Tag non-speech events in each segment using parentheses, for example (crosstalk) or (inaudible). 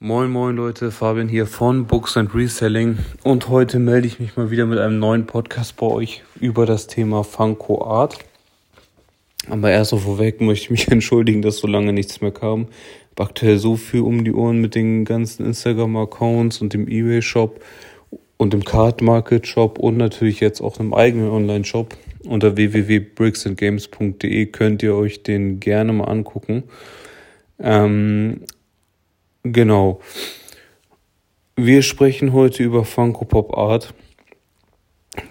Moin moin Leute, Fabian hier von Books and Reselling und heute melde ich mich mal wieder mit einem neuen Podcast bei euch über das Thema Funko Art. Aber erst so vorweg möchte ich mich (laughs) entschuldigen, dass so lange nichts mehr kam. Ich habe aktuell so viel um die Ohren mit den ganzen Instagram-Accounts und dem Ebay-Shop und dem Card Market Shop und natürlich jetzt auch einem eigenen Online-Shop. Unter www.bricksandgames.de könnt ihr euch den gerne mal angucken. Ähm, Genau. Wir sprechen heute über Funko Pop Art.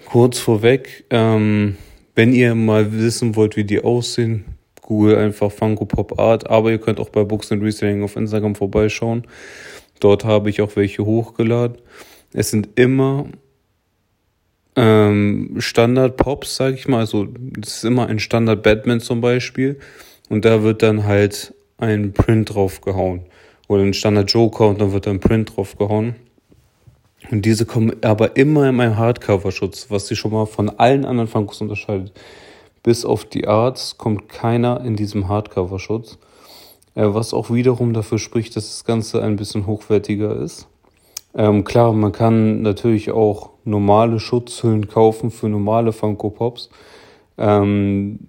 Kurz vorweg, ähm, wenn ihr mal wissen wollt, wie die aussehen, google einfach Funko Pop Art, aber ihr könnt auch bei Books and Reselling auf Instagram vorbeischauen. Dort habe ich auch welche hochgeladen. Es sind immer ähm, Standard Pops, sage ich mal. Also es ist immer ein Standard Batman zum Beispiel. Und da wird dann halt ein Print drauf gehauen oder ein Standard Joker und dann wird da ein Print drauf gehauen. Und diese kommen aber immer in einem Hardcover-Schutz, was sie schon mal von allen anderen Funkos unterscheidet. Bis auf die Arts kommt keiner in diesem Hardcover-Schutz, äh, was auch wiederum dafür spricht, dass das Ganze ein bisschen hochwertiger ist. Ähm, klar, man kann natürlich auch normale Schutzhüllen kaufen für normale Funko Pops. Ähm,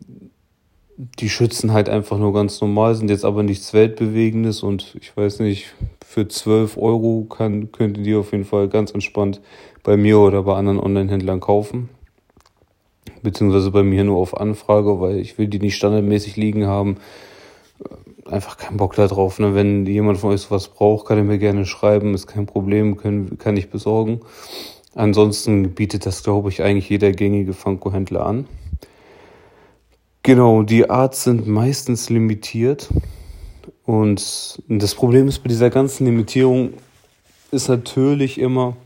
die schützen halt einfach nur ganz normal, sind jetzt aber nichts Weltbewegendes und ich weiß nicht, für 12 Euro kann, könnt ihr die auf jeden Fall ganz entspannt bei mir oder bei anderen Online-Händlern kaufen. Beziehungsweise bei mir nur auf Anfrage, weil ich will die nicht standardmäßig liegen haben. Einfach keinen Bock da drauf. Ne? Wenn jemand von euch sowas braucht, kann er mir gerne schreiben, ist kein Problem, können, kann ich besorgen. Ansonsten bietet das, glaube ich, eigentlich jeder gängige Funko-Händler an. Genau, die Arts sind meistens limitiert. Und das Problem ist bei dieser ganzen Limitierung ist natürlich immer,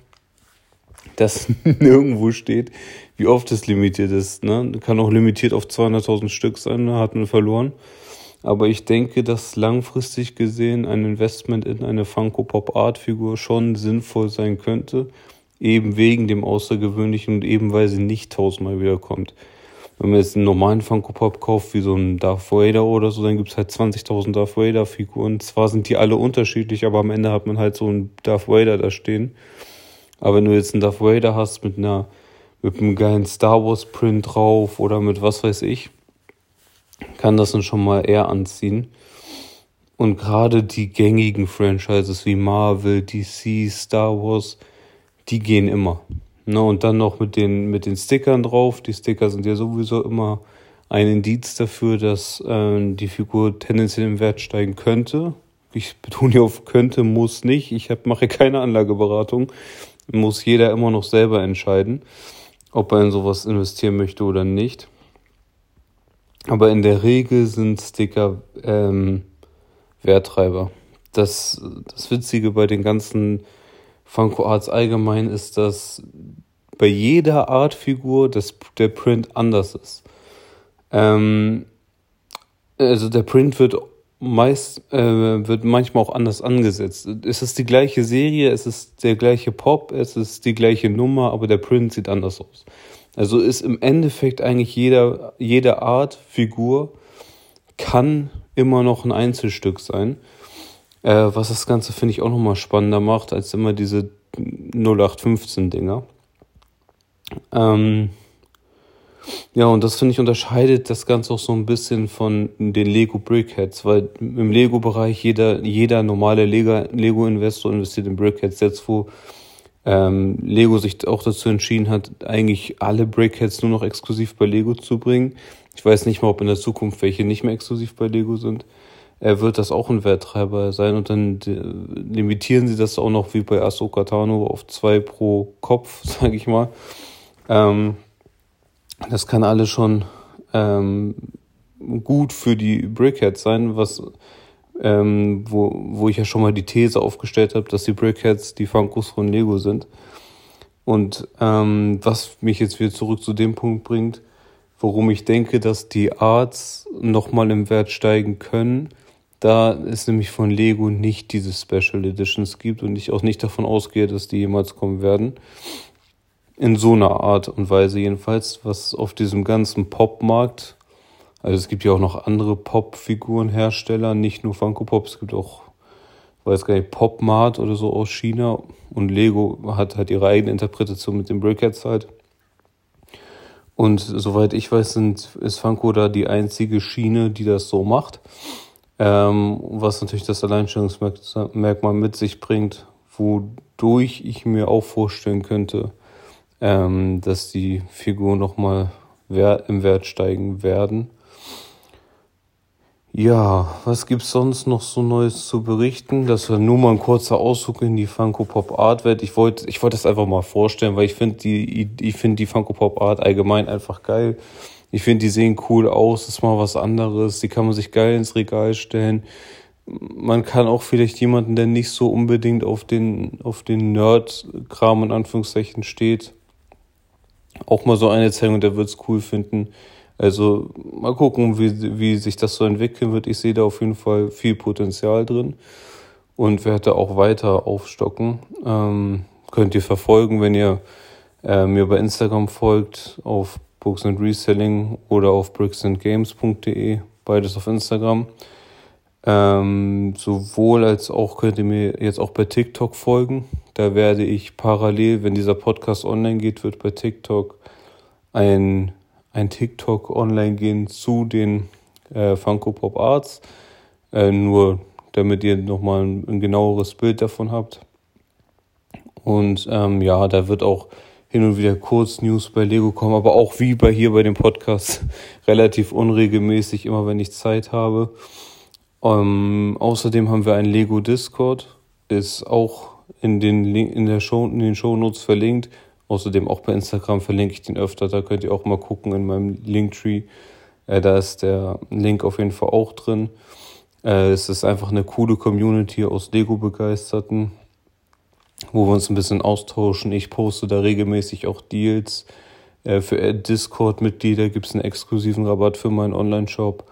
dass (laughs) nirgendwo steht, wie oft es limitiert ist. Ne? Kann auch limitiert auf 200.000 Stück sein, da hat man verloren. Aber ich denke, dass langfristig gesehen ein Investment in eine Funko Pop Art Figur schon sinnvoll sein könnte. Eben wegen dem Außergewöhnlichen und eben weil sie nicht tausendmal wiederkommt. Wenn man jetzt einen normalen Funko Pop kauft, wie so ein Darth Vader oder so, dann gibt es halt 20.000 Darth Vader Figuren. Zwar sind die alle unterschiedlich, aber am Ende hat man halt so einen Darth Vader da stehen. Aber wenn du jetzt einen Darth Vader hast mit einer, mit einem geilen Star Wars Print drauf oder mit was weiß ich, kann das dann schon mal eher anziehen. Und gerade die gängigen Franchises wie Marvel, DC, Star Wars, die gehen immer. Ne, und dann noch mit den, mit den Stickern drauf. Die Sticker sind ja sowieso immer ein Indiz dafür, dass äh, die Figur tendenziell im Wert steigen könnte. Ich betone hier auf könnte, muss nicht. Ich hab, mache keine Anlageberatung. Muss jeder immer noch selber entscheiden, ob er in sowas investieren möchte oder nicht. Aber in der Regel sind Sticker ähm, Werttreiber. Das, das Witzige bei den ganzen Funko Arts allgemein ist, dass bei jeder Artfigur das, der Print anders ist. Ähm, also der Print wird meist äh, wird manchmal auch anders angesetzt. Es ist die gleiche Serie, es ist der gleiche Pop, es ist die gleiche Nummer, aber der Print sieht anders aus. Also ist im Endeffekt eigentlich jeder jede Art Figur kann immer noch ein Einzelstück sein. Äh, was das Ganze, finde ich, auch nochmal spannender macht, als immer diese 0815-Dinger. Ähm, ja, und das finde ich unterscheidet das Ganze auch so ein bisschen von den Lego Brickheads, weil im Lego-Bereich jeder, jeder normale Lego-Investor investiert in Brickheads, jetzt wo ähm, Lego sich auch dazu entschieden hat, eigentlich alle Brickheads nur noch exklusiv bei Lego zu bringen. Ich weiß nicht mal, ob in der Zukunft welche nicht mehr exklusiv bei Lego sind äh, wird das auch ein Werttreiber sein und dann limitieren sie das auch noch wie bei Ahsoka Tano auf zwei pro Kopf, (laughs) sage ich mal. Ähm, das kann alles schon ähm, gut für die Brickheads sein, was ähm, wo, wo ich ja schon mal die These aufgestellt habe, dass die Brickheads die Funkos von Lego sind. Und ähm, was mich jetzt wieder zurück zu dem Punkt bringt, worum ich denke, dass die Arts nochmal im Wert steigen können, da es nämlich von Lego nicht diese Special Editions gibt und ich auch nicht davon ausgehe, dass die jemals kommen werden. In so einer Art und Weise jedenfalls, was auf diesem ganzen Pop-Markt, also es gibt ja auch noch andere Pop-Figurenhersteller, nicht nur Funko Pop, es gibt auch weiß gar nicht, Popmart oder so aus China und Lego hat halt ihre eigene Interpretation mit den Brickheads halt. Und soweit ich weiß, sind, ist Funko da die einzige Schiene, die das so macht. Ähm, was natürlich das Alleinstellungsmerkmal mit sich bringt, wodurch ich mir auch vorstellen könnte, ähm, dass die Figuren nochmal im Wert steigen werden. Ja, was gibt's sonst noch so Neues zu berichten? Das war nur mal ein kurzer Ausflug in die Funko Pop Art Welt. Ich wollte, ich wollte das einfach mal vorstellen, weil ich finde die, ich finde die Funko Pop Art allgemein einfach geil. Ich finde, die sehen cool aus, ist mal was anderes. Die kann man sich geil ins Regal stellen. Man kann auch vielleicht jemanden, der nicht so unbedingt auf den, auf den Nerd-Kram in Anführungszeichen steht, auch mal so eine zeigen der wird's cool finden. Also mal gucken, wie, wie sich das so entwickeln wird. Ich sehe da auf jeden Fall viel Potenzial drin und werde auch weiter aufstocken. Ähm, könnt ihr verfolgen, wenn ihr äh, mir bei Instagram folgt, auf Books and Reselling oder auf bricksandgames.de, beides auf Instagram. Ähm, sowohl als auch könnt ihr mir jetzt auch bei TikTok folgen. Da werde ich parallel, wenn dieser Podcast online geht, wird bei TikTok ein ein TikTok online gehen zu den äh, Funko Pop Arts. Äh, nur damit ihr nochmal ein, ein genaueres Bild davon habt. Und ähm, ja, da wird auch hin und wieder kurz News bei Lego kommen, aber auch wie bei hier bei dem Podcast (laughs) relativ unregelmäßig, immer wenn ich Zeit habe. Ähm, außerdem haben wir einen Lego Discord, ist auch in den in der Show in den Show Notes verlinkt. Außerdem auch bei Instagram verlinke ich den öfter. Da könnt ihr auch mal gucken in meinem Linktree. Äh, da ist der Link auf jeden Fall auch drin. Äh, es ist einfach eine coole Community aus Lego-Begeisterten, wo wir uns ein bisschen austauschen. Ich poste da regelmäßig auch Deals. Äh, für Discord-Mitglieder gibt es einen exklusiven Rabatt für meinen Online-Shop.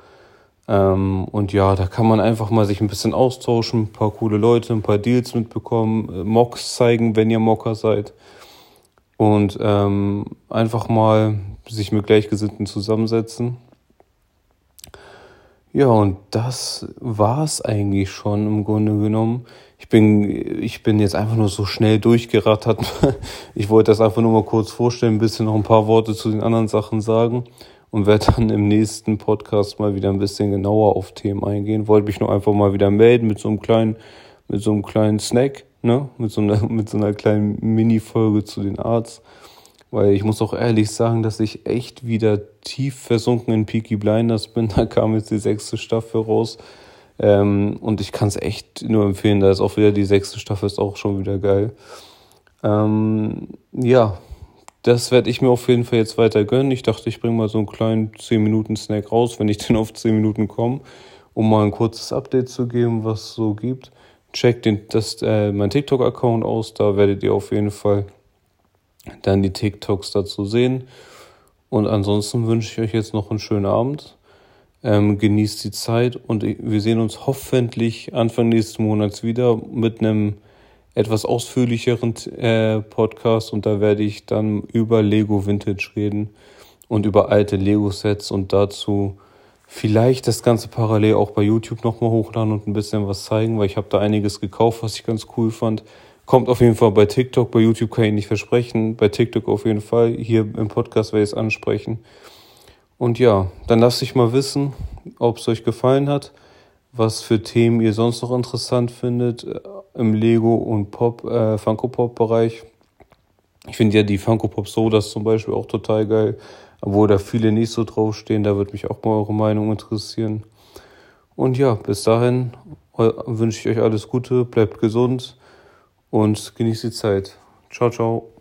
Ähm, und ja, da kann man einfach mal sich ein bisschen austauschen, ein paar coole Leute, ein paar Deals mitbekommen, äh, Mocks zeigen, wenn ihr Mocker seid und ähm, einfach mal sich mit Gleichgesinnten zusammensetzen. Ja, und das war's eigentlich schon im Grunde genommen. Ich bin, ich bin jetzt einfach nur so schnell durchgerattert. (laughs) Ich wollte das einfach nur mal kurz vorstellen, ein bisschen noch ein paar Worte zu den anderen Sachen sagen und werde dann im nächsten Podcast mal wieder ein bisschen genauer auf Themen eingehen. Wollte mich nur einfach mal wieder melden mit so einem kleinen, mit so einem kleinen Snack ne? Mit so einer, (laughs) mit so einer kleinen Mini-Folge zu den Arts. Weil ich muss auch ehrlich sagen, dass ich echt wieder tief versunken in Peaky Blinders bin. (laughs) Da kam jetzt die sechste Staffel raus. Ähm, und ich kann es echt nur empfehlen. Da ist auch wieder die sechste Staffel, ist auch schon wieder geil. Ähm, ja, das werde ich mir auf jeden Fall jetzt weiter gönnen. Ich dachte, ich bringe mal so einen kleinen 10-Minuten-Snack raus, wenn ich (laughs) denn auf 10 Minuten komme, um mal ein kurzes Update zu geben, was es so gibt checkt den, äh, mein TikTok-Account aus, da werdet ihr auf jeden Fall dann die TikToks dazu sehen. Und ansonsten wünsche ich euch jetzt noch einen schönen Abend. Ähm, genießt die Zeit und wir sehen uns hoffentlich Anfang nächsten Monats wieder mit einem etwas ausführlicheren äh, Podcast und da werde ich dann über Lego Vintage reden und über alte Lego-Sets und dazu vielleicht das Ganze parallel auch bei YouTube nochmal hochladen und ein bisschen was zeigen, weil ich habe da einiges gekauft, was ich ganz cool fand. Kommt auf jeden Fall bei TikTok, bei YouTube kann ich nicht versprechen, bei TikTok auf jeden Fall. Hier im Podcast werde ich es ansprechen. Und ja, dann lasst mich mal wissen, ob es euch gefallen hat, was für Themen ihr sonst noch interessant findet äh, im Lego und Pop, äh, Funko Pop Bereich. Ich finde ja die Funko Pop Sodas zum Beispiel auch total geil obwohl da viele nicht so draufstehen. Da würde mich auch mal eure Meinung interessieren. Und ja, bis dahin wünsche ich euch alles Gute, bleibt gesund und genießt die Zeit. Ciao, ciao.